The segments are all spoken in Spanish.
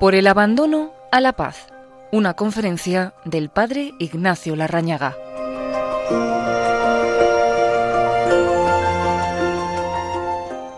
Por el abandono a la paz. Una conferencia del padre Ignacio Larrañaga.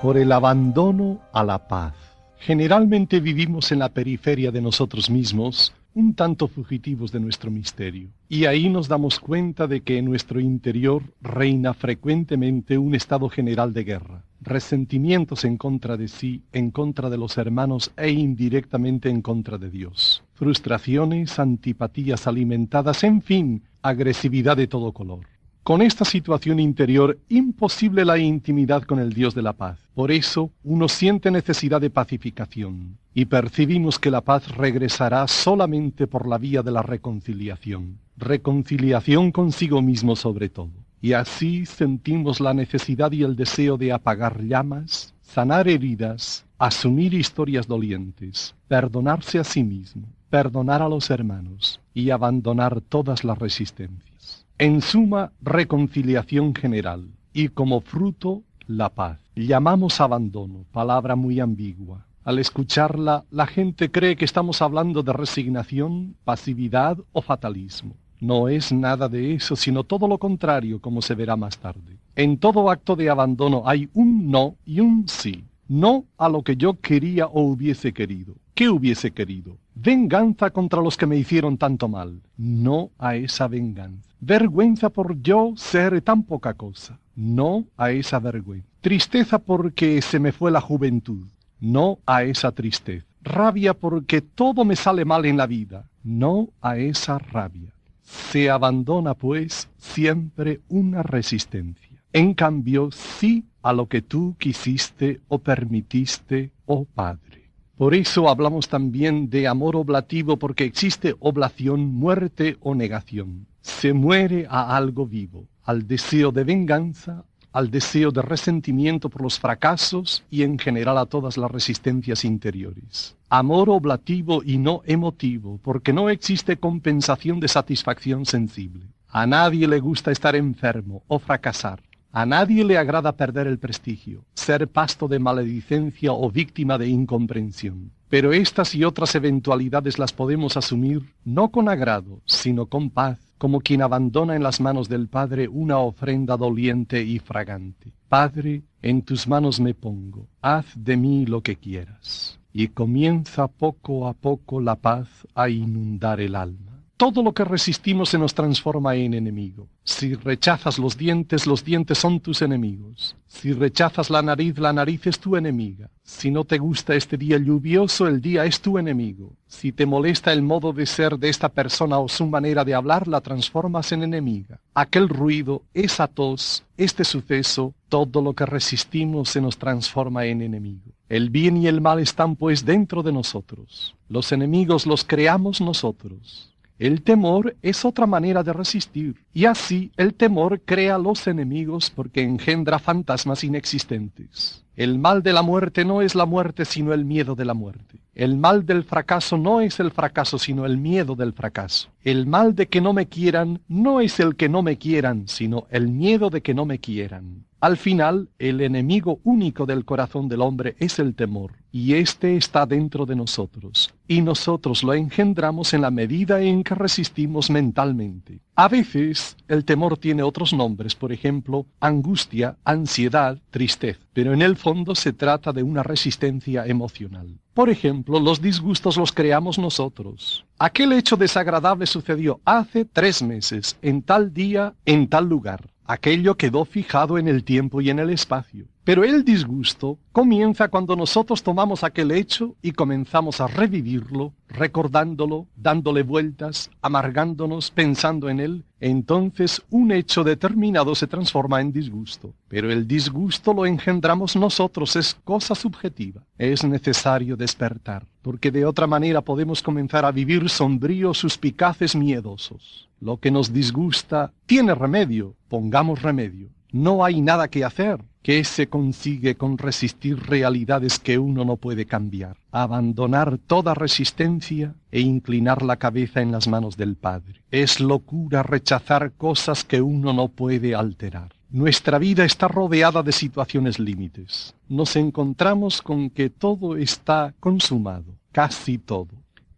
Por el abandono a la paz. Generalmente vivimos en la periferia de nosotros mismos, un tanto fugitivos de nuestro misterio, y ahí nos damos cuenta de que en nuestro interior reina frecuentemente un estado general de guerra, resentimientos en contra de sí, en contra de los hermanos e indirectamente en contra de Dios, frustraciones, antipatías alimentadas, en fin, agresividad de todo color. Con esta situación interior, imposible la intimidad con el Dios de la paz. Por eso, uno siente necesidad de pacificación y percibimos que la paz regresará solamente por la vía de la reconciliación. Reconciliación consigo mismo sobre todo. Y así sentimos la necesidad y el deseo de apagar llamas, sanar heridas, asumir historias dolientes, perdonarse a sí mismo, perdonar a los hermanos y abandonar todas las resistencias. En suma, reconciliación general y como fruto, la paz. Llamamos abandono, palabra muy ambigua. Al escucharla, la gente cree que estamos hablando de resignación, pasividad o fatalismo. No es nada de eso, sino todo lo contrario, como se verá más tarde. En todo acto de abandono hay un no y un sí. No a lo que yo quería o hubiese querido. ¿Qué hubiese querido? Venganza contra los que me hicieron tanto mal. No a esa venganza. Vergüenza por yo ser tan poca cosa. No a esa vergüenza. Tristeza porque se me fue la juventud. No a esa tristeza. Rabia porque todo me sale mal en la vida. No a esa rabia. Se abandona, pues, siempre una resistencia. En cambio, sí a lo que tú quisiste o permitiste, oh Padre. Por eso hablamos también de amor oblativo porque existe oblación, muerte o negación. Se muere a algo vivo, al deseo de venganza, al deseo de resentimiento por los fracasos y en general a todas las resistencias interiores. Amor oblativo y no emotivo, porque no existe compensación de satisfacción sensible. A nadie le gusta estar enfermo o fracasar. A nadie le agrada perder el prestigio, ser pasto de maledicencia o víctima de incomprensión. Pero estas y otras eventualidades las podemos asumir no con agrado, sino con paz, como quien abandona en las manos del Padre una ofrenda doliente y fragante. Padre, en tus manos me pongo, haz de mí lo que quieras. Y comienza poco a poco la paz a inundar el alma. Todo lo que resistimos se nos transforma en enemigo. Si rechazas los dientes, los dientes son tus enemigos. Si rechazas la nariz, la nariz es tu enemiga. Si no te gusta este día lluvioso, el día es tu enemigo. Si te molesta el modo de ser de esta persona o su manera de hablar, la transformas en enemiga. Aquel ruido, esa tos, este suceso, todo lo que resistimos se nos transforma en enemigo. El bien y el mal están pues dentro de nosotros. Los enemigos los creamos nosotros. El temor es otra manera de resistir, y así el temor crea los enemigos porque engendra fantasmas inexistentes. El mal de la muerte no es la muerte sino el miedo de la muerte. El mal del fracaso no es el fracaso sino el miedo del fracaso. El mal de que no me quieran no es el que no me quieran sino el miedo de que no me quieran. Al final, el enemigo único del corazón del hombre es el temor, y éste está dentro de nosotros, y nosotros lo engendramos en la medida en que resistimos mentalmente. A veces el temor tiene otros nombres, por ejemplo, angustia, ansiedad, tristeza, pero en el fondo se trata de una resistencia emocional. Por ejemplo, los disgustos los creamos nosotros. Aquel hecho desagradable sucedió hace tres meses, en tal día, en tal lugar. Aquello quedó fijado en el tiempo y en el espacio. Pero el disgusto comienza cuando nosotros tomamos aquel hecho y comenzamos a revivirlo, recordándolo, dándole vueltas, amargándonos, pensando en él. Entonces un hecho determinado se transforma en disgusto. Pero el disgusto lo engendramos nosotros, es cosa subjetiva. Es necesario despertar, porque de otra manera podemos comenzar a vivir sombríos, suspicaces, miedosos. Lo que nos disgusta tiene remedio, pongamos remedio. No hay nada que hacer. ¿Qué se consigue con resistir realidades que uno no puede cambiar? Abandonar toda resistencia e inclinar la cabeza en las manos del Padre. Es locura rechazar cosas que uno no puede alterar. Nuestra vida está rodeada de situaciones límites. Nos encontramos con que todo está consumado, casi todo.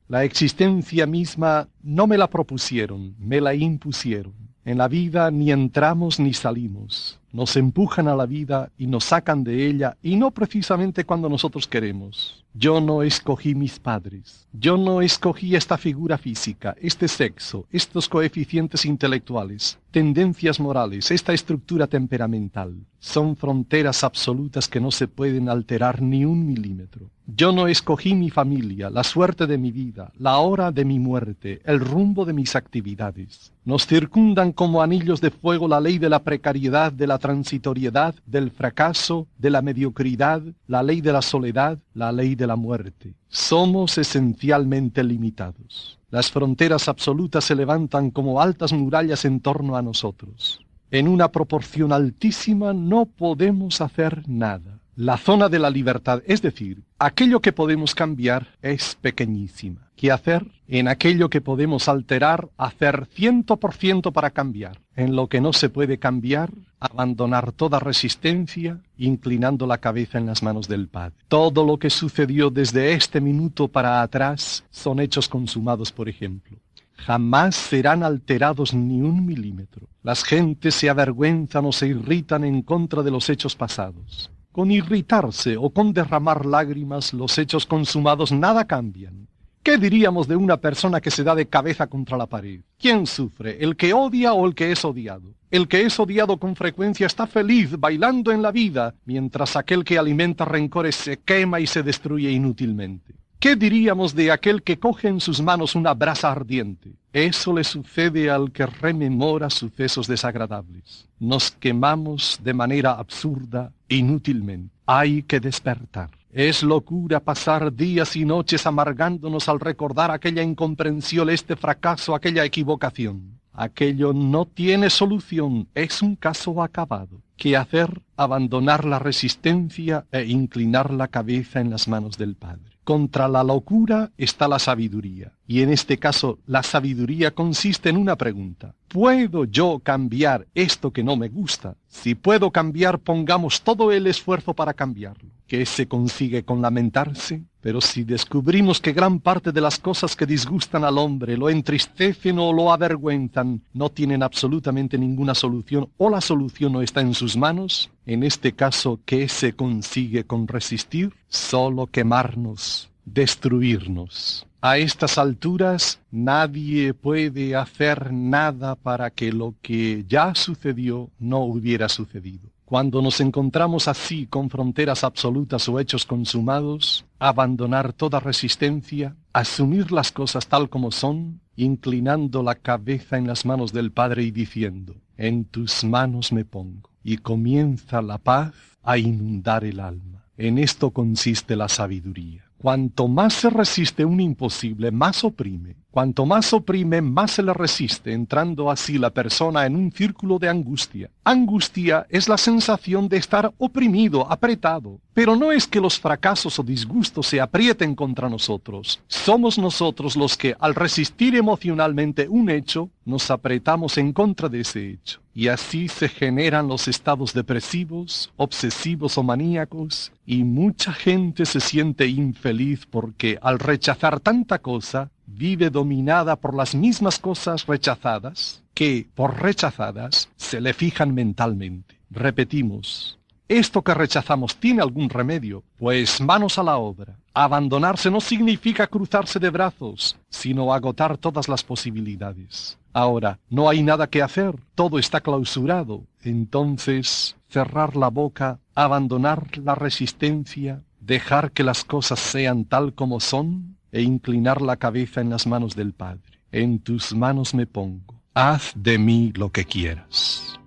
La existencia misma no me la propusieron, me la impusieron. En la vida ni entramos ni salimos. Nos empujan a la vida y nos sacan de ella, y no precisamente cuando nosotros queremos. Yo no escogí mis padres. Yo no escogí esta figura física, este sexo, estos coeficientes intelectuales, tendencias morales, esta estructura temperamental. Son fronteras absolutas que no se pueden alterar ni un milímetro. Yo no escogí mi familia, la suerte de mi vida, la hora de mi muerte, el rumbo de mis actividades. Nos circundan como anillos de fuego la ley de la precariedad, de la transitoriedad, del fracaso, de la mediocridad, la ley de la soledad, la ley de la muerte. Somos esencialmente limitados. Las fronteras absolutas se levantan como altas murallas en torno a nosotros. En una proporción altísima no podemos hacer nada. La zona de la libertad, es decir, aquello que podemos cambiar, es pequeñísima. ¿Qué hacer? En aquello que podemos alterar, hacer ciento por ciento para cambiar. En lo que no se puede cambiar, abandonar toda resistencia, inclinando la cabeza en las manos del Padre. Todo lo que sucedió desde este minuto para atrás son hechos consumados, por ejemplo jamás serán alterados ni un milímetro. Las gentes se avergüenzan o se irritan en contra de los hechos pasados. Con irritarse o con derramar lágrimas los hechos consumados nada cambian. ¿Qué diríamos de una persona que se da de cabeza contra la pared? ¿Quién sufre? ¿El que odia o el que es odiado? El que es odiado con frecuencia está feliz bailando en la vida, mientras aquel que alimenta rencores se quema y se destruye inútilmente. ¿Qué diríamos de aquel que coge en sus manos una brasa ardiente? Eso le sucede al que rememora sucesos desagradables. Nos quemamos de manera absurda, inútilmente. Hay que despertar. Es locura pasar días y noches amargándonos al recordar aquella incomprensión, este fracaso, aquella equivocación. Aquello no tiene solución, es un caso acabado. ¿Qué hacer? Abandonar la resistencia e inclinar la cabeza en las manos del Padre. Contra la locura está la sabiduría. Y en este caso, la sabiduría consiste en una pregunta. ¿Puedo yo cambiar esto que no me gusta? Si puedo cambiar, pongamos todo el esfuerzo para cambiarlo. ¿Qué se consigue con lamentarse? Pero si descubrimos que gran parte de las cosas que disgustan al hombre, lo entristecen o lo avergüenzan, no tienen absolutamente ninguna solución o la solución no está en sus manos, en este caso, ¿qué se consigue con resistir? Solo quemarnos, destruirnos. A estas alturas nadie puede hacer nada para que lo que ya sucedió no hubiera sucedido. Cuando nos encontramos así con fronteras absolutas o hechos consumados, abandonar toda resistencia, asumir las cosas tal como son, inclinando la cabeza en las manos del Padre y diciendo, en tus manos me pongo, y comienza la paz a inundar el alma. En esto consiste la sabiduría. Cuanto más se resiste un imposible, más oprime. Cuanto más oprime, más se le resiste, entrando así la persona en un círculo de angustia. Angustia es la sensación de estar oprimido, apretado. Pero no es que los fracasos o disgustos se aprieten contra nosotros. Somos nosotros los que, al resistir emocionalmente un hecho, nos apretamos en contra de ese hecho. Y así se generan los estados depresivos, obsesivos o maníacos, y mucha gente se siente infeliz porque al rechazar tanta cosa, vive dominada por las mismas cosas rechazadas que, por rechazadas, se le fijan mentalmente. Repetimos, ¿esto que rechazamos tiene algún remedio? Pues manos a la obra. Abandonarse no significa cruzarse de brazos, sino agotar todas las posibilidades. Ahora, no hay nada que hacer, todo está clausurado. Entonces, cerrar la boca, abandonar la resistencia, dejar que las cosas sean tal como son, e inclinar la cabeza en las manos del Padre. En tus manos me pongo. Haz de mí lo que quieras.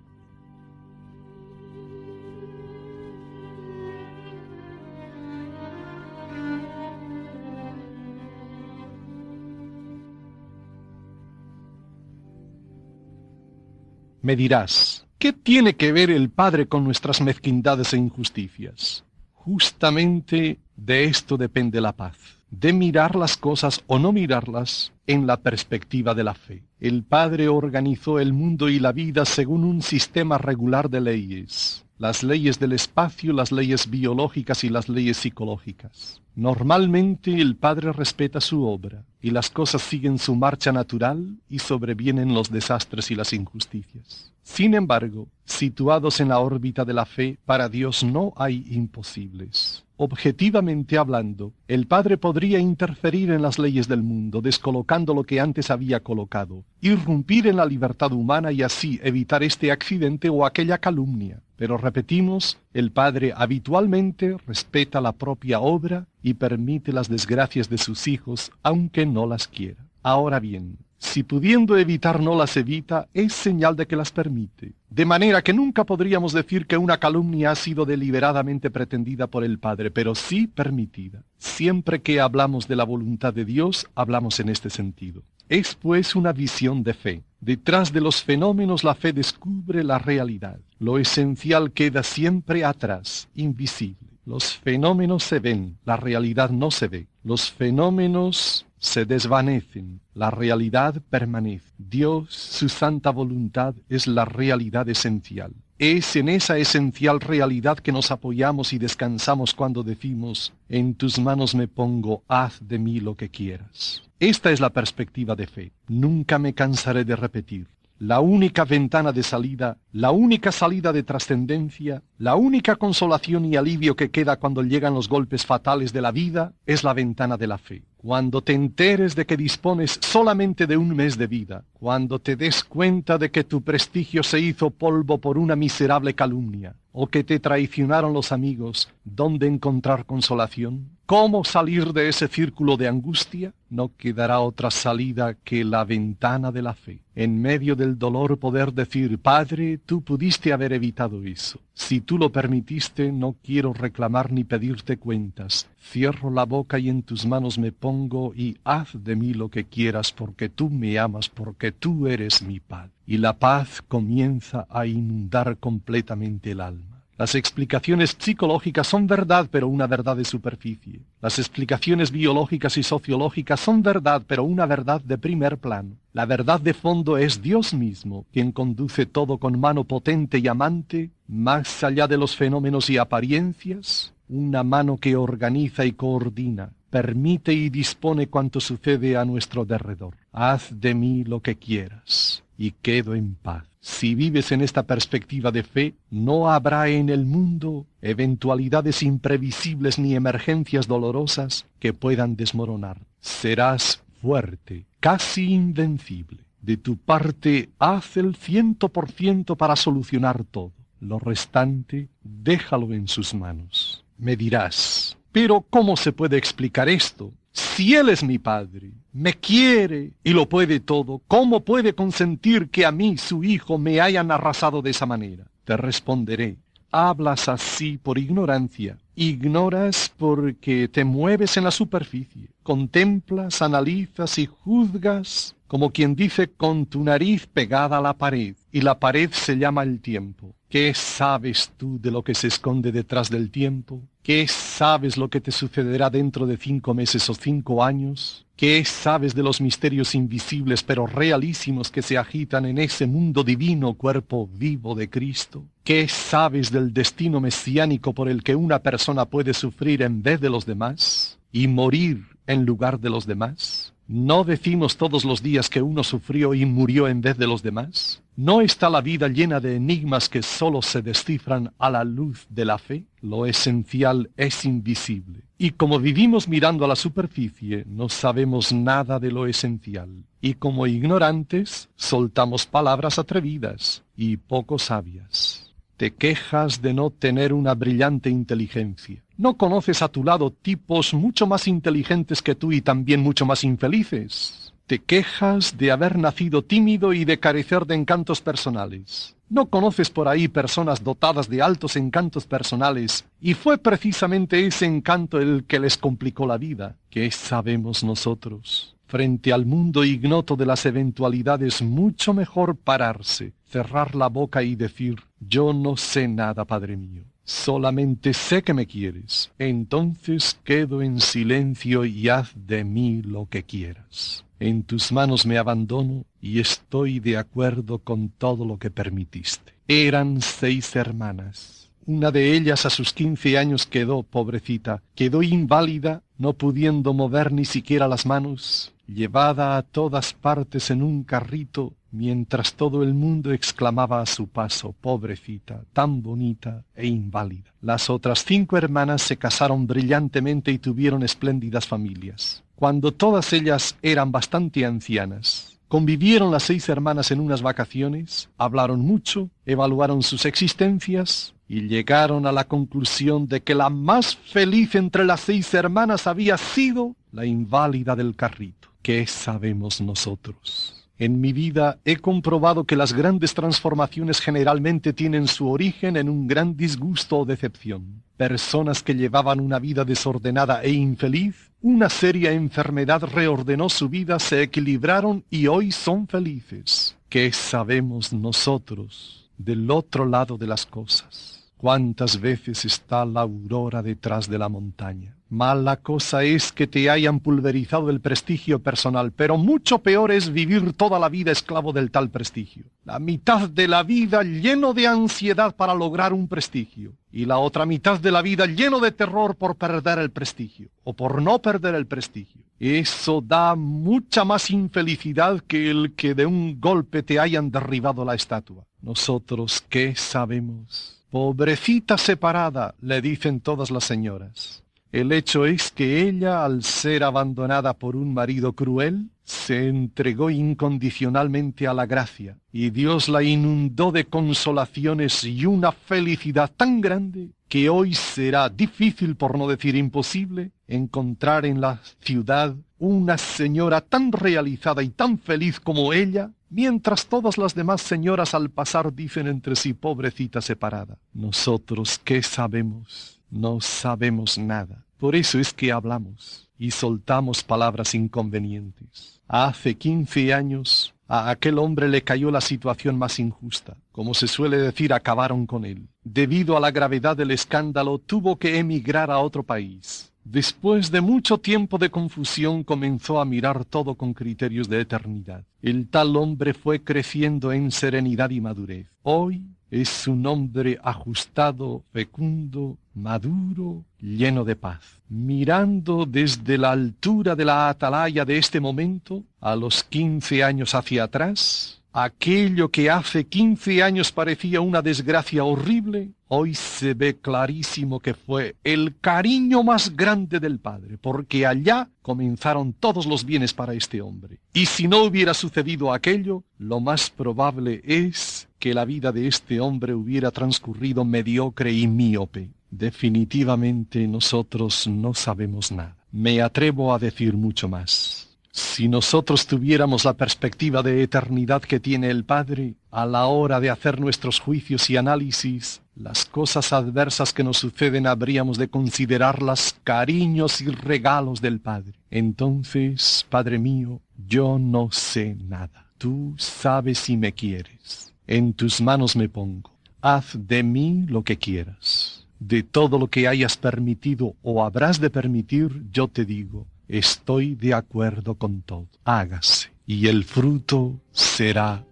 Me dirás, ¿qué tiene que ver el Padre con nuestras mezquindades e injusticias? Justamente de esto depende la paz. De mirar las cosas o no mirarlas en la perspectiva de la fe. El Padre organizó el mundo y la vida según un sistema regular de leyes las leyes del espacio, las leyes biológicas y las leyes psicológicas. Normalmente el Padre respeta su obra y las cosas siguen su marcha natural y sobrevienen los desastres y las injusticias. Sin embargo, situados en la órbita de la fe, para Dios no hay imposibles. Objetivamente hablando, el Padre podría interferir en las leyes del mundo, descolocando lo que antes había colocado, irrumpir en la libertad humana y así evitar este accidente o aquella calumnia. Pero repetimos, el Padre habitualmente respeta la propia obra y permite las desgracias de sus hijos, aunque no las quiera. Ahora bien, si pudiendo evitar no las evita, es señal de que las permite. De manera que nunca podríamos decir que una calumnia ha sido deliberadamente pretendida por el Padre, pero sí permitida. Siempre que hablamos de la voluntad de Dios, hablamos en este sentido. Es pues una visión de fe. Detrás de los fenómenos la fe descubre la realidad. Lo esencial queda siempre atrás, invisible. Los fenómenos se ven, la realidad no se ve. Los fenómenos se desvanecen, la realidad permanece. Dios, su santa voluntad, es la realidad esencial. Es en esa esencial realidad que nos apoyamos y descansamos cuando decimos, en tus manos me pongo, haz de mí lo que quieras. Esta es la perspectiva de fe. Nunca me cansaré de repetir la única ventana de salida, la única salida de trascendencia, la única consolación y alivio que queda cuando llegan los golpes fatales de la vida es la ventana de la fe. Cuando te enteres de que dispones solamente de un mes de vida, cuando te des cuenta de que tu prestigio se hizo polvo por una miserable calumnia, o que te traicionaron los amigos, ¿dónde encontrar consolación? ¿Cómo salir de ese círculo de angustia? No quedará otra salida que la ventana de la fe. En medio del dolor poder decir, Padre, tú pudiste haber evitado eso. Si tú lo permitiste, no quiero reclamar ni pedirte cuentas. Cierro la boca y en tus manos me pongo y haz de mí lo que quieras porque tú me amas, porque tú eres mi Padre. Y la paz comienza a inundar completamente el alma. Las explicaciones psicológicas son verdad, pero una verdad de superficie. Las explicaciones biológicas y sociológicas son verdad, pero una verdad de primer plano. La verdad de fondo es Dios mismo, quien conduce todo con mano potente y amante, más allá de los fenómenos y apariencias, una mano que organiza y coordina, permite y dispone cuanto sucede a nuestro derredor. Haz de mí lo que quieras, y quedo en paz. Si vives en esta perspectiva de fe, no habrá en el mundo eventualidades imprevisibles ni emergencias dolorosas que puedan desmoronar. Serás fuerte, casi invencible. De tu parte, haz el ciento por ciento para solucionar todo. Lo restante, déjalo en sus manos. Me dirás, pero ¿cómo se puede explicar esto? Si Él es mi Padre, me quiere y lo puede todo, ¿cómo puede consentir que a mí, su Hijo, me hayan arrasado de esa manera? Te responderé, hablas así por ignorancia, ignoras porque te mueves en la superficie, contemplas, analizas y juzgas como quien dice con tu nariz pegada a la pared, y la pared se llama el tiempo. ¿Qué sabes tú de lo que se esconde detrás del tiempo? ¿Qué sabes lo que te sucederá dentro de cinco meses o cinco años? ¿Qué sabes de los misterios invisibles pero realísimos que se agitan en ese mundo divino cuerpo vivo de Cristo? ¿Qué sabes del destino mesiánico por el que una persona puede sufrir en vez de los demás y morir en lugar de los demás? ¿No decimos todos los días que uno sufrió y murió en vez de los demás? ¿No está la vida llena de enigmas que sólo se descifran a la luz de la fe? Lo esencial es invisible. Y como vivimos mirando a la superficie, no sabemos nada de lo esencial. Y como ignorantes, soltamos palabras atrevidas y poco sabias. Te quejas de no tener una brillante inteligencia. ¿No conoces a tu lado tipos mucho más inteligentes que tú y también mucho más infelices? Te quejas de haber nacido tímido y de carecer de encantos personales. ¿No conoces por ahí personas dotadas de altos encantos personales y fue precisamente ese encanto el que les complicó la vida? ¿Qué sabemos nosotros? Frente al mundo ignoto de las eventualidades, mucho mejor pararse, cerrar la boca y decir, yo no sé nada, Padre mío. Solamente sé que me quieres. Entonces quedo en silencio y haz de mí lo que quieras. En tus manos me abandono y estoy de acuerdo con todo lo que permitiste. Eran seis hermanas. Una de ellas a sus quince años quedó, pobrecita, quedó inválida, no pudiendo mover ni siquiera las manos, llevada a todas partes en un carrito, mientras todo el mundo exclamaba a su paso, pobrecita, tan bonita e inválida. Las otras cinco hermanas se casaron brillantemente y tuvieron espléndidas familias. Cuando todas ellas eran bastante ancianas, convivieron las seis hermanas en unas vacaciones, hablaron mucho, evaluaron sus existencias, y llegaron a la conclusión de que la más feliz entre las seis hermanas había sido la inválida del carrito. ¿Qué sabemos nosotros? En mi vida he comprobado que las grandes transformaciones generalmente tienen su origen en un gran disgusto o decepción. Personas que llevaban una vida desordenada e infeliz, una seria enfermedad reordenó su vida, se equilibraron y hoy son felices. ¿Qué sabemos nosotros del otro lado de las cosas? ¿Cuántas veces está la aurora detrás de la montaña? Mala cosa es que te hayan pulverizado el prestigio personal, pero mucho peor es vivir toda la vida esclavo del tal prestigio. La mitad de la vida lleno de ansiedad para lograr un prestigio y la otra mitad de la vida lleno de terror por perder el prestigio o por no perder el prestigio. Eso da mucha más infelicidad que el que de un golpe te hayan derribado la estatua. Nosotros, ¿qué sabemos? Pobrecita separada, le dicen todas las señoras. El hecho es que ella, al ser abandonada por un marido cruel, se entregó incondicionalmente a la gracia, y Dios la inundó de consolaciones y una felicidad tan grande que hoy será difícil, por no decir imposible, encontrar en la ciudad una señora tan realizada y tan feliz como ella, mientras todas las demás señoras al pasar dicen entre sí pobrecita separada. Nosotros, ¿qué sabemos? No sabemos nada. Por eso es que hablamos y soltamos palabras inconvenientes. Hace quince años a aquel hombre le cayó la situación más injusta. Como se suele decir, acabaron con él. Debido a la gravedad del escándalo, tuvo que emigrar a otro país. Después de mucho tiempo de confusión comenzó a mirar todo con criterios de eternidad. El tal hombre fue creciendo en serenidad y madurez. Hoy es un hombre ajustado, fecundo, maduro, lleno de paz. Mirando desde la altura de la atalaya de este momento, a los quince años hacia atrás, aquello que hace quince años parecía una desgracia horrible, Hoy se ve clarísimo que fue el cariño más grande del Padre, porque allá comenzaron todos los bienes para este hombre. Y si no hubiera sucedido aquello, lo más probable es que la vida de este hombre hubiera transcurrido mediocre y míope. Definitivamente nosotros no sabemos nada. Me atrevo a decir mucho más. Si nosotros tuviéramos la perspectiva de eternidad que tiene el Padre, a la hora de hacer nuestros juicios y análisis, las cosas adversas que nos suceden habríamos de considerarlas cariños y regalos del Padre. Entonces, Padre mío, yo no sé nada. Tú sabes si me quieres. En tus manos me pongo. Haz de mí lo que quieras. De todo lo que hayas permitido o habrás de permitir, yo te digo, estoy de acuerdo con todo. Hágase, y el fruto será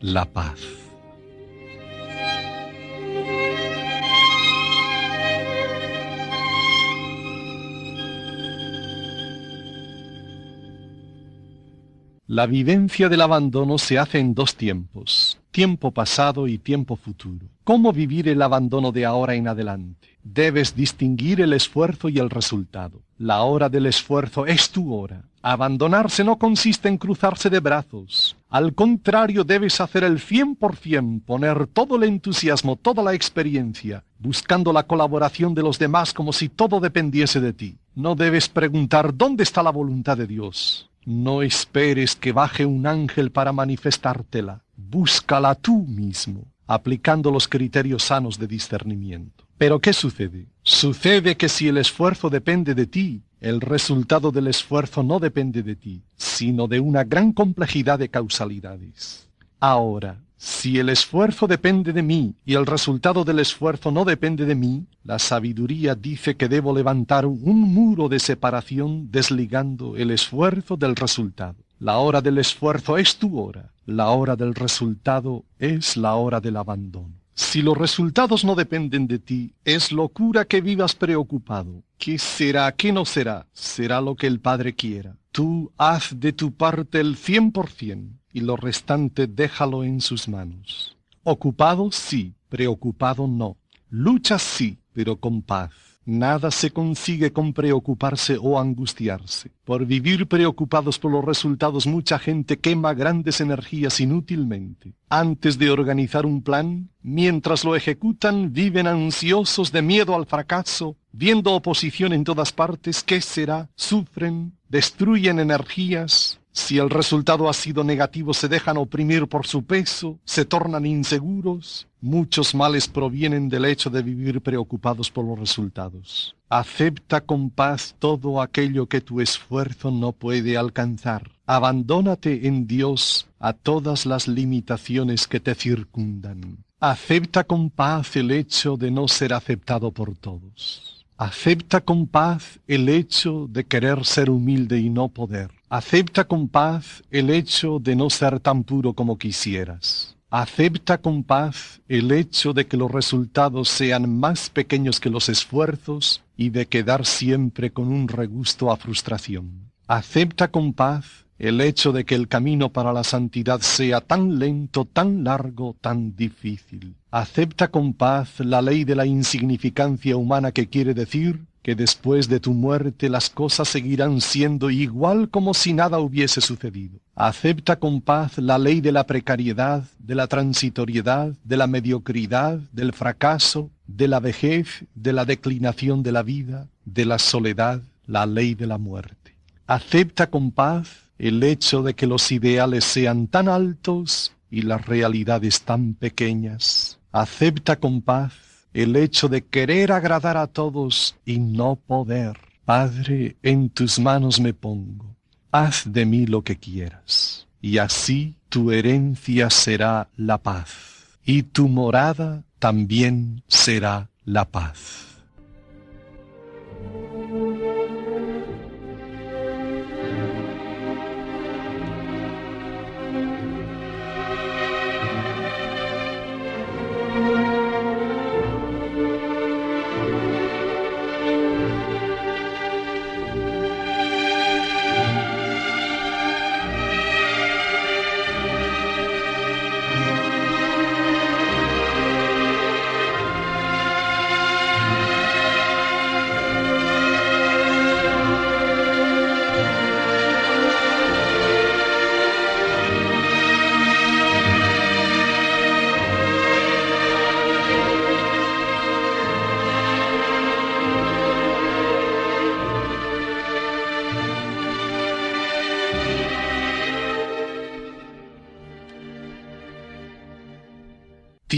la paz. La vivencia del abandono se hace en dos tiempos, tiempo pasado y tiempo futuro. ¿Cómo vivir el abandono de ahora en adelante? Debes distinguir el esfuerzo y el resultado. La hora del esfuerzo es tu hora. Abandonarse no consiste en cruzarse de brazos. Al contrario, debes hacer el cien por cien, poner todo el entusiasmo, toda la experiencia, buscando la colaboración de los demás como si todo dependiese de ti. No debes preguntar dónde está la voluntad de Dios. No esperes que baje un ángel para manifestártela. Búscala tú mismo, aplicando los criterios sanos de discernimiento. Pero ¿qué sucede? Sucede que si el esfuerzo depende de ti, El resultado del esfuerzo no depende de ti, sino de una gran complejidad de causalidades. Ahora, si el esfuerzo depende de mí y el resultado del esfuerzo no depende de mí, la sabiduría dice que debo levantar un muro de separación desligando el esfuerzo del resultado. La hora del esfuerzo es tu hora, la hora del resultado es la hora del abandono. Si los resultados no dependen de ti, es locura que vivas preocupado. ¿Qué será? ¿Qué no será? Será lo que el Padre quiera. Tú haz de tu parte el cien por cien y lo restante déjalo en sus manos. Ocupado sí, preocupado no. Lucha sí, pero con paz. Nada se consigue con preocuparse o angustiarse. Por vivir preocupados por los resultados mucha gente quema grandes energías inútilmente. Antes de organizar un plan, mientras lo ejecutan, viven ansiosos de miedo al fracaso, viendo oposición en todas partes, ¿qué será? Sufren, destruyen energías, si el resultado ha sido negativo, se dejan oprimir por su peso, se tornan inseguros. Muchos males provienen del hecho de vivir preocupados por los resultados. Acepta con paz todo aquello que tu esfuerzo no puede alcanzar. Abandónate en Dios a todas las limitaciones que te circundan. Acepta con paz el hecho de no ser aceptado por todos. Acepta con paz el hecho de querer ser humilde y no poder. Acepta con paz el hecho de no ser tan puro como quisieras. Acepta con paz el hecho de que los resultados sean más pequeños que los esfuerzos y de quedar siempre con un regusto a frustración. Acepta con paz el hecho de que el camino para la santidad sea tan lento, tan largo, tan difícil. Acepta con paz la ley de la insignificancia humana que quiere decir que después de tu muerte las cosas seguirán siendo igual como si nada hubiese sucedido. Acepta con paz la ley de la precariedad, de la transitoriedad, de la mediocridad, del fracaso, de la vejez, de la declinación de la vida, de la soledad, la ley de la muerte. Acepta con paz el hecho de que los ideales sean tan altos y las realidades tan pequeñas. Acepta con paz el hecho de querer agradar a todos y no poder. Padre, en tus manos me pongo. Haz de mí lo que quieras. Y así tu herencia será la paz. Y tu morada también será la paz.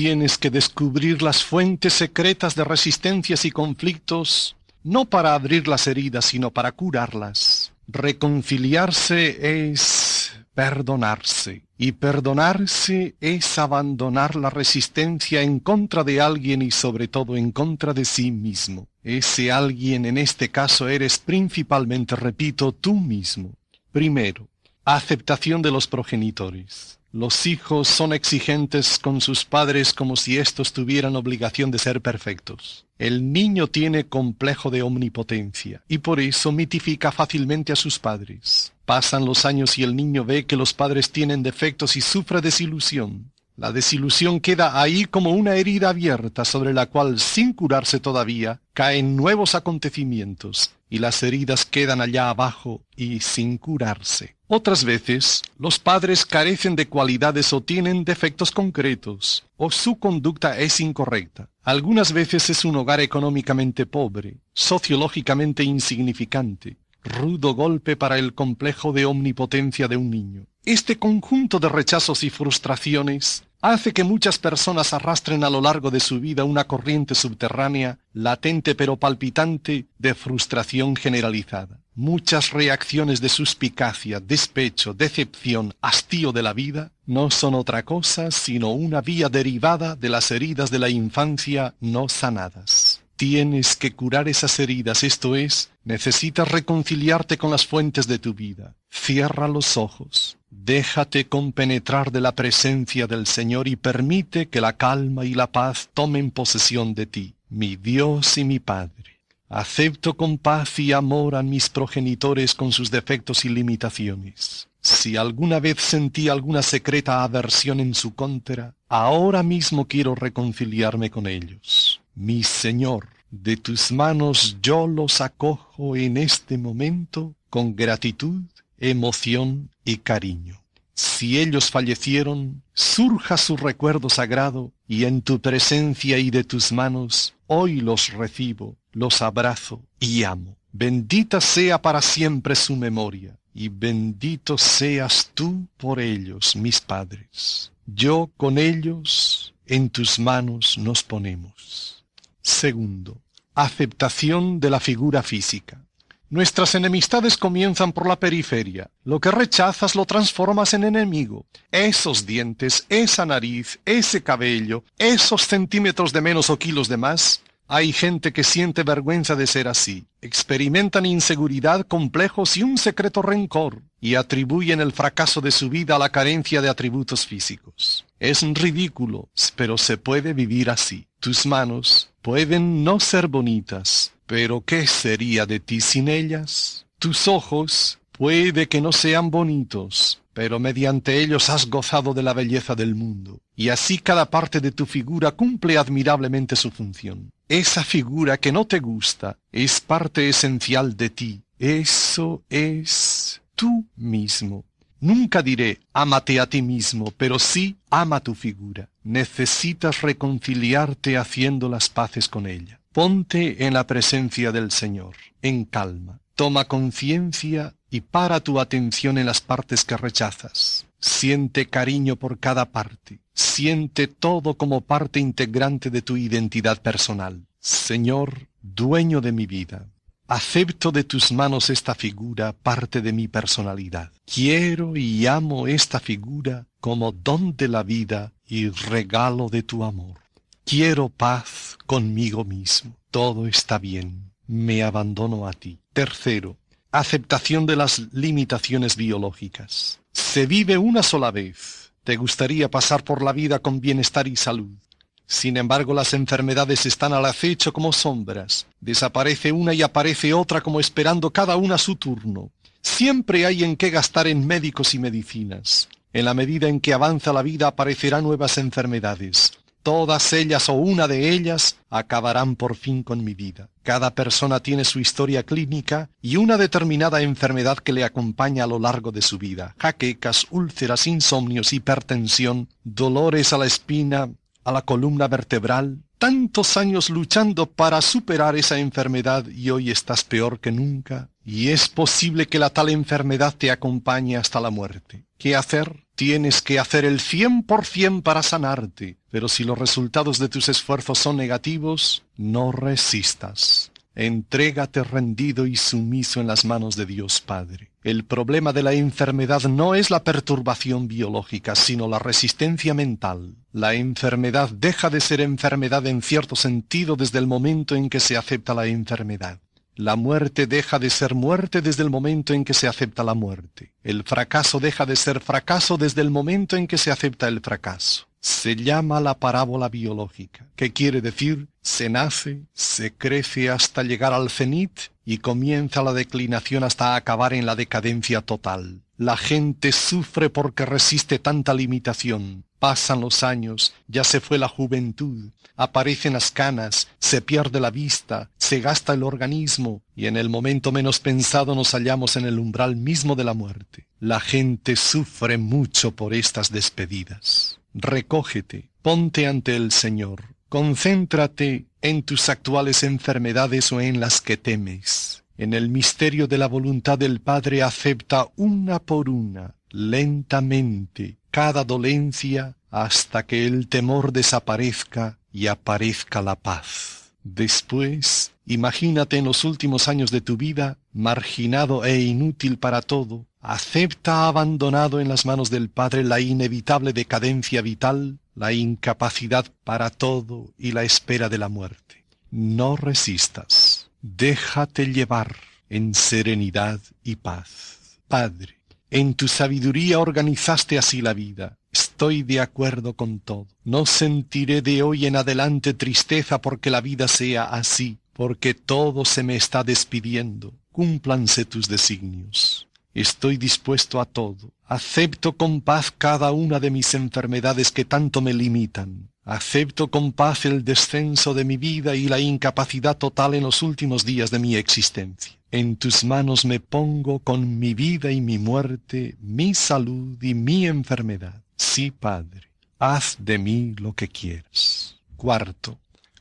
Tienes que descubrir las fuentes secretas de resistencias y conflictos, no para abrir las heridas, sino para curarlas. Reconciliarse es perdonarse, y perdonarse es abandonar la resistencia en contra de alguien y sobre todo en contra de sí mismo. Ese alguien en este caso eres principalmente, repito, tú mismo. Primero, aceptación de los progenitores. Los hijos son exigentes con sus padres como si éstos tuvieran obligación de ser perfectos. El niño tiene complejo de omnipotencia y por eso mitifica fácilmente a sus padres. Pasan los años y el niño ve que los padres tienen defectos y sufre desilusión. La desilusión queda ahí como una herida abierta sobre la cual, sin curarse todavía, caen nuevos acontecimientos, y las heridas quedan allá abajo y sin curarse. Otras veces, los padres carecen de cualidades o tienen defectos concretos, o su conducta es incorrecta. Algunas veces es un hogar económicamente pobre, sociológicamente insignificante, rudo golpe para el complejo de omnipotencia de un niño. Este conjunto de rechazos y frustraciones hace que muchas personas arrastren a lo largo de su vida una corriente subterránea, latente pero palpitante, de frustración generalizada. Muchas reacciones de suspicacia, despecho, decepción, hastío de la vida no son otra cosa sino una vía derivada de las heridas de la infancia no sanadas. Tienes que curar esas heridas, esto es, necesitas reconciliarte con las fuentes de tu vida. Cierra los ojos, déjate compenetrar de la presencia del Señor y permite que la calma y la paz tomen posesión de ti, mi Dios y mi Padre. Acepto con paz y amor a mis progenitores con sus defectos y limitaciones. Si alguna vez sentí alguna secreta aversión en su contra, ahora mismo quiero reconciliarme con ellos. Mi Señor, de tus manos yo los acojo en este momento con gratitud, emoción y cariño. Si ellos fallecieron, surja su recuerdo sagrado y en tu presencia y de tus manos hoy los recibo, los abrazo y amo. Bendita sea para siempre su memoria y bendito seas tú por ellos, mis padres. Yo con ellos en tus manos nos ponemos. Segundo, aceptación de la figura física. Nuestras enemistades comienzan por la periferia. Lo que rechazas lo transformas en enemigo. Esos dientes, esa nariz, ese cabello, esos centímetros de menos o kilos de más, hay gente que siente vergüenza de ser así, experimentan inseguridad, complejos y un secreto rencor, y atribuyen el fracaso de su vida a la carencia de atributos físicos. Es ridículo, pero se puede vivir así. Tus manos pueden no ser bonitas, pero ¿qué sería de ti sin ellas? Tus ojos puede que no sean bonitos, pero mediante ellos has gozado de la belleza del mundo, y así cada parte de tu figura cumple admirablemente su función. Esa figura que no te gusta es parte esencial de ti. Eso es tú mismo. Nunca diré ámate a ti mismo, pero sí ama tu figura. Necesitas reconciliarte haciendo las paces con ella. Ponte en la presencia del Señor, en calma. Toma conciencia y para tu atención en las partes que rechazas. Siente cariño por cada parte. Siente todo como parte integrante de tu identidad personal. Señor, dueño de mi vida, acepto de tus manos esta figura, parte de mi personalidad. Quiero y amo esta figura como don de la vida y regalo de tu amor. Quiero paz conmigo mismo. Todo está bien. Me abandono a ti. Tercero, aceptación de las limitaciones biológicas. Se vive una sola vez. Te gustaría pasar por la vida con bienestar y salud. Sin embargo, las enfermedades están al acecho como sombras. Desaparece una y aparece otra como esperando cada una su turno. Siempre hay en qué gastar en médicos y medicinas. En la medida en que avanza la vida aparecerán nuevas enfermedades. Todas ellas o una de ellas acabarán por fin con mi vida. Cada persona tiene su historia clínica y una determinada enfermedad que le acompaña a lo largo de su vida. Jaquecas, úlceras, insomnios, hipertensión, dolores a la espina, a la columna vertebral. Tantos años luchando para superar esa enfermedad y hoy estás peor que nunca. Y es posible que la tal enfermedad te acompañe hasta la muerte. ¿Qué hacer? Tienes que hacer el cien por cien para sanarte, pero si los resultados de tus esfuerzos son negativos, no resistas. Entrégate rendido y sumiso en las manos de Dios Padre. El problema de la enfermedad no es la perturbación biológica, sino la resistencia mental. La enfermedad deja de ser enfermedad en cierto sentido desde el momento en que se acepta la enfermedad. La muerte deja de ser muerte desde el momento en que se acepta la muerte. El fracaso deja de ser fracaso desde el momento en que se acepta el fracaso. Se llama la parábola biológica, que quiere decir se nace, se crece hasta llegar al cenit y comienza la declinación hasta acabar en la decadencia total. La gente sufre porque resiste tanta limitación. Pasan los años, ya se fue la juventud, aparecen las canas, se pierde la vista, se gasta el organismo, y en el momento menos pensado nos hallamos en el umbral mismo de la muerte. La gente sufre mucho por estas despedidas. Recógete, ponte ante el Señor, concéntrate en tus actuales enfermedades o en las que temes. En el misterio de la voluntad del Padre acepta una por una lentamente, cada dolencia, hasta que el temor desaparezca y aparezca la paz. Después, imagínate en los últimos años de tu vida, marginado e inútil para todo, acepta abandonado en las manos del Padre la inevitable decadencia vital, la incapacidad para todo y la espera de la muerte. No resistas, déjate llevar en serenidad y paz. Padre, en tu sabiduría organizaste así la vida. Estoy de acuerdo con todo. No sentiré de hoy en adelante tristeza porque la vida sea así, porque todo se me está despidiendo. Cúmplanse tus designios. Estoy dispuesto a todo. Acepto con paz cada una de mis enfermedades que tanto me limitan. Acepto con paz el descenso de mi vida y la incapacidad total en los últimos días de mi existencia. En tus manos me pongo con mi vida y mi muerte, mi salud y mi enfermedad. Sí, Padre, haz de mí lo que quieras. Cuarto,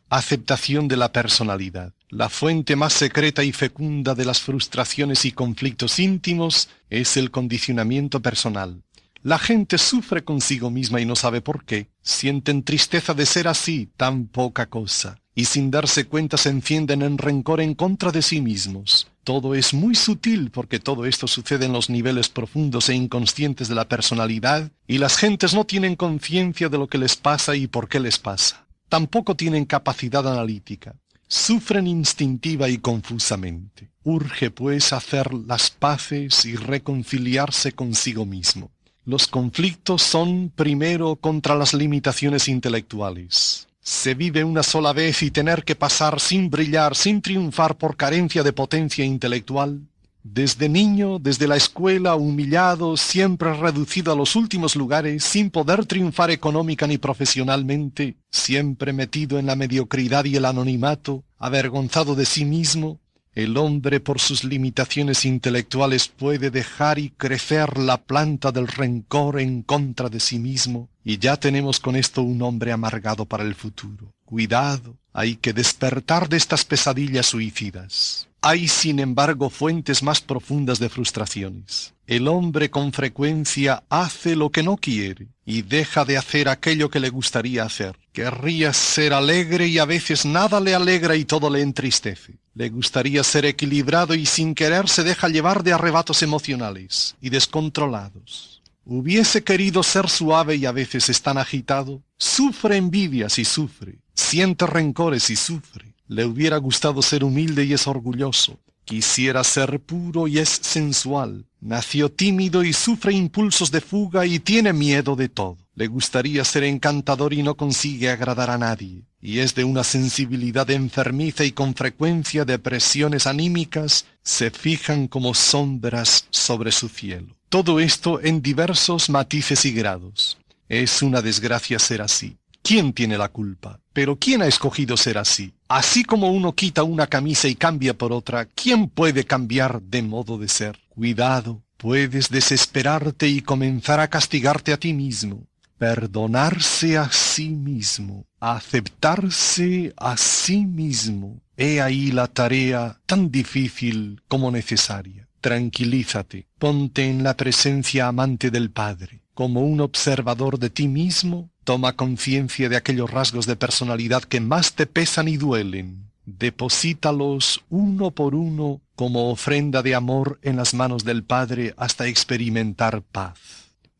aceptación de la personalidad. La fuente más secreta y fecunda de las frustraciones y conflictos íntimos es el condicionamiento personal. La gente sufre consigo misma y no sabe por qué. Sienten tristeza de ser así, tan poca cosa, y sin darse cuenta se encienden en rencor en contra de sí mismos. Todo es muy sutil porque todo esto sucede en los niveles profundos e inconscientes de la personalidad, y las gentes no tienen conciencia de lo que les pasa y por qué les pasa. Tampoco tienen capacidad analítica sufren instintiva y confusamente. Urge, pues, hacer las paces y reconciliarse consigo mismo. Los conflictos son, primero, contra las limitaciones intelectuales. Se vive una sola vez y tener que pasar sin brillar, sin triunfar por carencia de potencia intelectual, desde niño, desde la escuela, humillado, siempre reducido a los últimos lugares, sin poder triunfar económica ni profesionalmente, siempre metido en la mediocridad y el anonimato, avergonzado de sí mismo, el hombre por sus limitaciones intelectuales puede dejar y crecer la planta del rencor en contra de sí mismo, y ya tenemos con esto un hombre amargado para el futuro. Cuidado, hay que despertar de estas pesadillas suicidas. Hay, sin embargo, fuentes más profundas de frustraciones. El hombre con frecuencia hace lo que no quiere y deja de hacer aquello que le gustaría hacer. Querría ser alegre y a veces nada le alegra y todo le entristece. Le gustaría ser equilibrado y sin querer se deja llevar de arrebatos emocionales y descontrolados. Hubiese querido ser suave y a veces es tan agitado. Sufre envidias y sufre. Siente rencores y sufre le hubiera gustado ser humilde y es orgulloso. Quisiera ser puro y es sensual. Nació tímido y sufre impulsos de fuga y tiene miedo de todo. Le gustaría ser encantador y no consigue agradar a nadie. Y es de una sensibilidad enfermiza y con frecuencia depresiones anímicas se fijan como sombras sobre su cielo. Todo esto en diversos matices y grados. Es una desgracia ser así. ¿Quién tiene la culpa? Pero ¿quién ha escogido ser así? Así como uno quita una camisa y cambia por otra, ¿quién puede cambiar de modo de ser? Cuidado, puedes desesperarte y comenzar a castigarte a ti mismo. Perdonarse a sí mismo, aceptarse a sí mismo. He ahí la tarea tan difícil como necesaria. Tranquilízate, ponte en la presencia amante del Padre. Como un observador de ti mismo, Toma conciencia de aquellos rasgos de personalidad que más te pesan y duelen. Deposítalos uno por uno como ofrenda de amor en las manos del Padre hasta experimentar paz.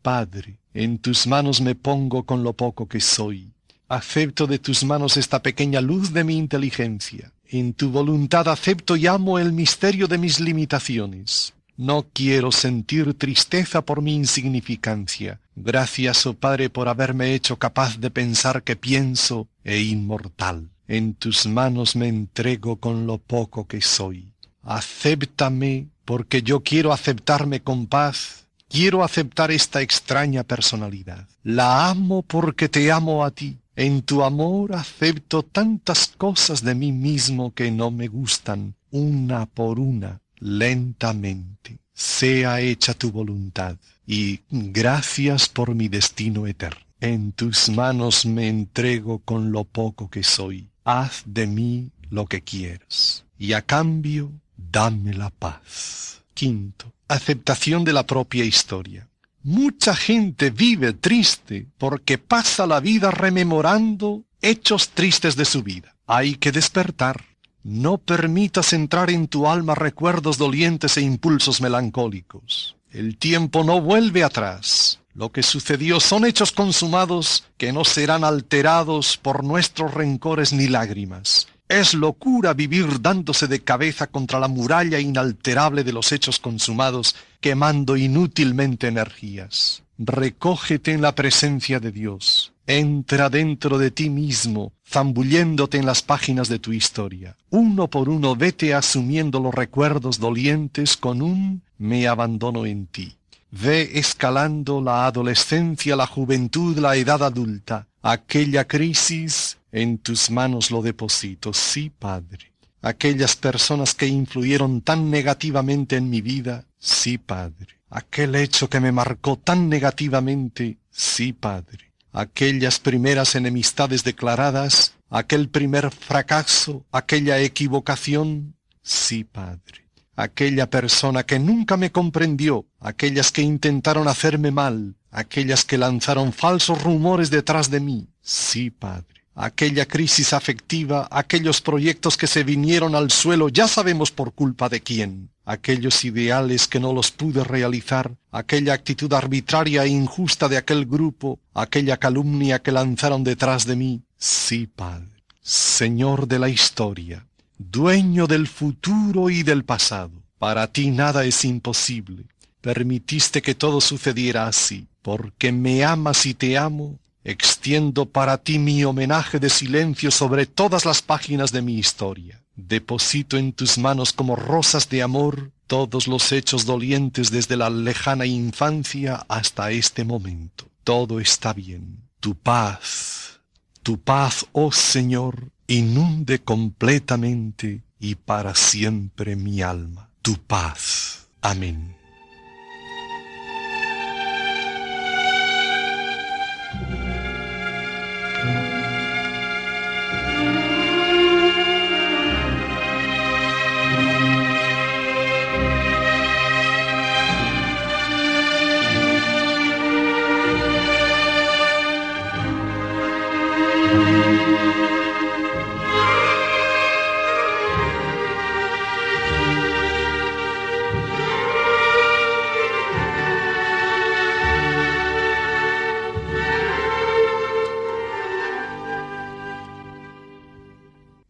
Padre, en tus manos me pongo con lo poco que soy. Acepto de tus manos esta pequeña luz de mi inteligencia. En tu voluntad acepto y amo el misterio de mis limitaciones. No quiero sentir tristeza por mi insignificancia. Gracias, oh Padre, por haberme hecho capaz de pensar que pienso e inmortal. En tus manos me entrego con lo poco que soy. Acéptame porque yo quiero aceptarme con paz. Quiero aceptar esta extraña personalidad. La amo porque te amo a ti. En tu amor acepto tantas cosas de mí mismo que no me gustan, una por una lentamente. Sea hecha tu voluntad y gracias por mi destino eterno. En tus manos me entrego con lo poco que soy. Haz de mí lo que quieras y a cambio dame la paz. Quinto, aceptación de la propia historia. Mucha gente vive triste porque pasa la vida rememorando hechos tristes de su vida. Hay que despertar. No permitas entrar en tu alma recuerdos dolientes e impulsos melancólicos. El tiempo no vuelve atrás. Lo que sucedió son hechos consumados que no serán alterados por nuestros rencores ni lágrimas. Es locura vivir dándose de cabeza contra la muralla inalterable de los hechos consumados, quemando inútilmente energías. Recógete en la presencia de Dios. Entra dentro de ti mismo, zambulléndote en las páginas de tu historia. Uno por uno vete asumiendo los recuerdos dolientes con un me abandono en ti. Ve escalando la adolescencia, la juventud, la edad adulta. Aquella crisis en tus manos lo deposito, sí, Padre. Aquellas personas que influyeron tan negativamente en mi vida, sí, Padre. Aquel hecho que me marcó tan negativamente, sí, Padre. Aquellas primeras enemistades declaradas, aquel primer fracaso, aquella equivocación, sí, Padre. Aquella persona que nunca me comprendió, aquellas que intentaron hacerme mal, aquellas que lanzaron falsos rumores detrás de mí, sí, Padre. Aquella crisis afectiva, aquellos proyectos que se vinieron al suelo, ya sabemos por culpa de quién, aquellos ideales que no los pude realizar, aquella actitud arbitraria e injusta de aquel grupo, aquella calumnia que lanzaron detrás de mí. Sí, Padre, Señor de la historia, dueño del futuro y del pasado, para ti nada es imposible. Permitiste que todo sucediera así, porque me amas y te amo, Extiendo para ti mi homenaje de silencio sobre todas las páginas de mi historia. Deposito en tus manos como rosas de amor todos los hechos dolientes desde la lejana infancia hasta este momento. Todo está bien. Tu paz, tu paz, oh Señor, inunde completamente y para siempre mi alma. Tu paz. Amén.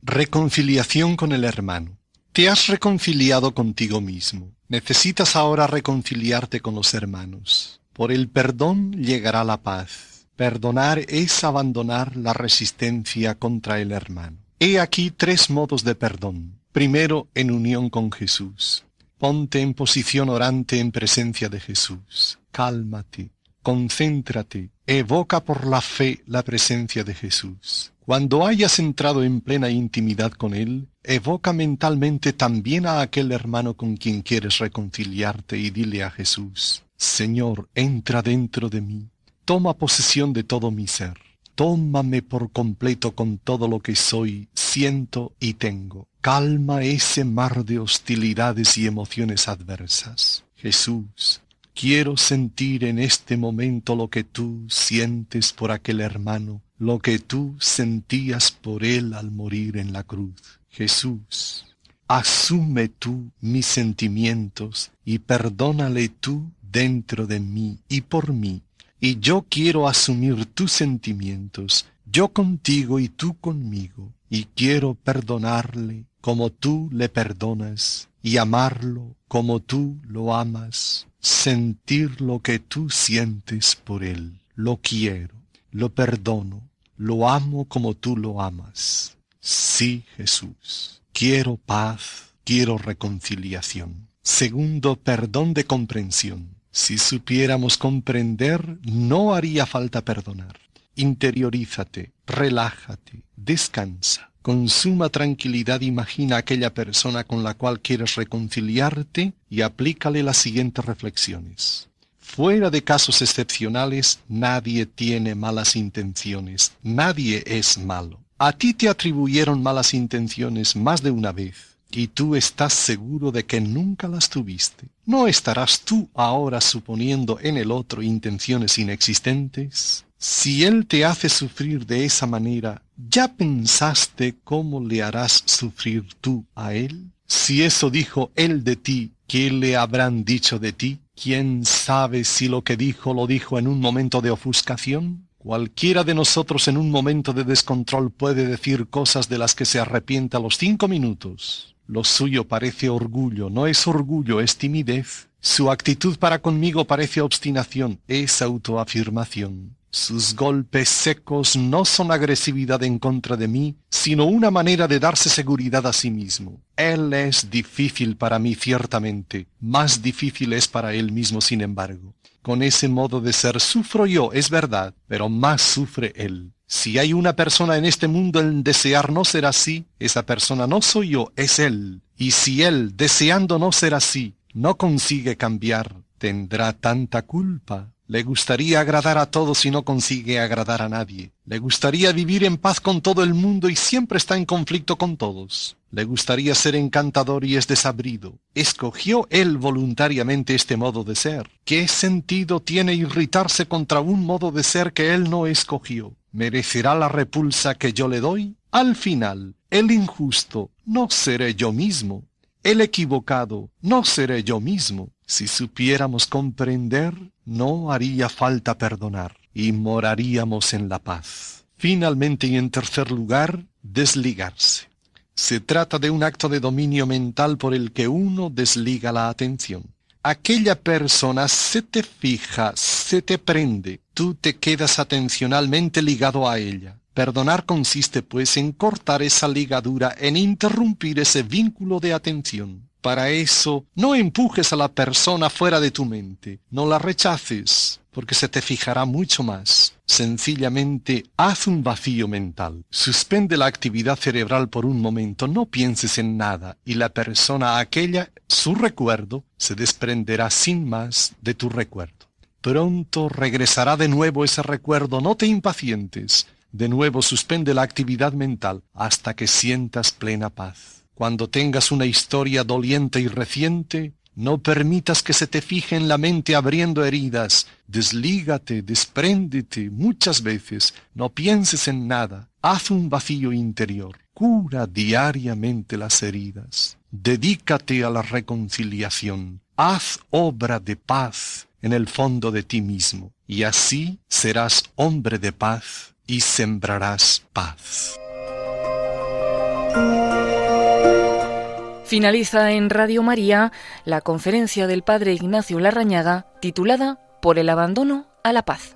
Reconciliación con el hermano. Te has reconciliado contigo mismo. Necesitas ahora reconciliarte con los hermanos. Por el perdón llegará la paz. Perdonar es abandonar la resistencia contra el hermano. He aquí tres modos de perdón. Primero, en unión con Jesús. Ponte en posición orante en presencia de Jesús. Cálmate, concéntrate, evoca por la fe la presencia de Jesús. Cuando hayas entrado en plena intimidad con Él, evoca mentalmente también a aquel hermano con quien quieres reconciliarte y dile a Jesús, Señor, entra dentro de mí, toma posesión de todo mi ser, tómame por completo con todo lo que soy, siento y tengo. Calma ese mar de hostilidades y emociones adversas. Jesús, quiero sentir en este momento lo que tú sientes por aquel hermano lo que tú sentías por él al morir en la cruz. Jesús, asume tú mis sentimientos y perdónale tú dentro de mí y por mí. Y yo quiero asumir tus sentimientos, yo contigo y tú conmigo, y quiero perdonarle como tú le perdonas, y amarlo como tú lo amas, sentir lo que tú sientes por él. Lo quiero lo perdono, lo amo como tú lo amas. Sí, Jesús, quiero paz, quiero reconciliación. Segundo, perdón de comprensión. Si supiéramos comprender, no haría falta perdonar. Interiorízate, relájate, descansa. Con suma tranquilidad imagina aquella persona con la cual quieres reconciliarte y aplícale las siguientes reflexiones. Fuera de casos excepcionales, nadie tiene malas intenciones, nadie es malo. A ti te atribuyeron malas intenciones más de una vez, y tú estás seguro de que nunca las tuviste. ¿No estarás tú ahora suponiendo en el otro intenciones inexistentes? Si él te hace sufrir de esa manera, ¿ya pensaste cómo le harás sufrir tú a él? Si eso dijo él de ti, ¿qué le habrán dicho de ti? ¿Quién sabe si lo que dijo lo dijo en un momento de ofuscación? Cualquiera de nosotros en un momento de descontrol puede decir cosas de las que se arrepiente a los cinco minutos. Lo suyo parece orgullo, no es orgullo, es timidez. Su actitud para conmigo parece obstinación, es autoafirmación. Sus golpes secos no son agresividad en contra de mí, sino una manera de darse seguridad a sí mismo. Él es difícil para mí ciertamente, más difícil es para él mismo sin embargo. Con ese modo de ser sufro yo, es verdad, pero más sufre él. Si hay una persona en este mundo en desear no ser así, esa persona no soy yo, es él. Y si él, deseando no ser así, no consigue cambiar, tendrá tanta culpa le gustaría agradar a todos y no consigue agradar a nadie. Le gustaría vivir en paz con todo el mundo y siempre está en conflicto con todos. Le gustaría ser encantador y es desabrido. Escogió él voluntariamente este modo de ser. ¿Qué sentido tiene irritarse contra un modo de ser que él no escogió? ¿Merecerá la repulsa que yo le doy? Al final, el injusto no seré yo mismo. El equivocado no seré yo mismo. Si supiéramos comprender, no haría falta perdonar y moraríamos en la paz. Finalmente y en tercer lugar, desligarse. Se trata de un acto de dominio mental por el que uno desliga la atención. Aquella persona se te fija, se te prende, tú te quedas atencionalmente ligado a ella. Perdonar consiste pues en cortar esa ligadura, en interrumpir ese vínculo de atención. Para eso, no empujes a la persona fuera de tu mente, no la rechaces, porque se te fijará mucho más. Sencillamente, haz un vacío mental. Suspende la actividad cerebral por un momento, no pienses en nada, y la persona aquella, su recuerdo, se desprenderá sin más de tu recuerdo. Pronto regresará de nuevo ese recuerdo, no te impacientes. De nuevo suspende la actividad mental hasta que sientas plena paz. Cuando tengas una historia doliente y reciente, no permitas que se te fije en la mente abriendo heridas. Deslígate, despréndete muchas veces. No pienses en nada. Haz un vacío interior. Cura diariamente las heridas. Dedícate a la reconciliación. Haz obra de paz en el fondo de ti mismo. Y así serás hombre de paz y sembrarás paz. Finaliza en Radio María la conferencia del Padre Ignacio Larrañaga titulada Por el abandono a la paz.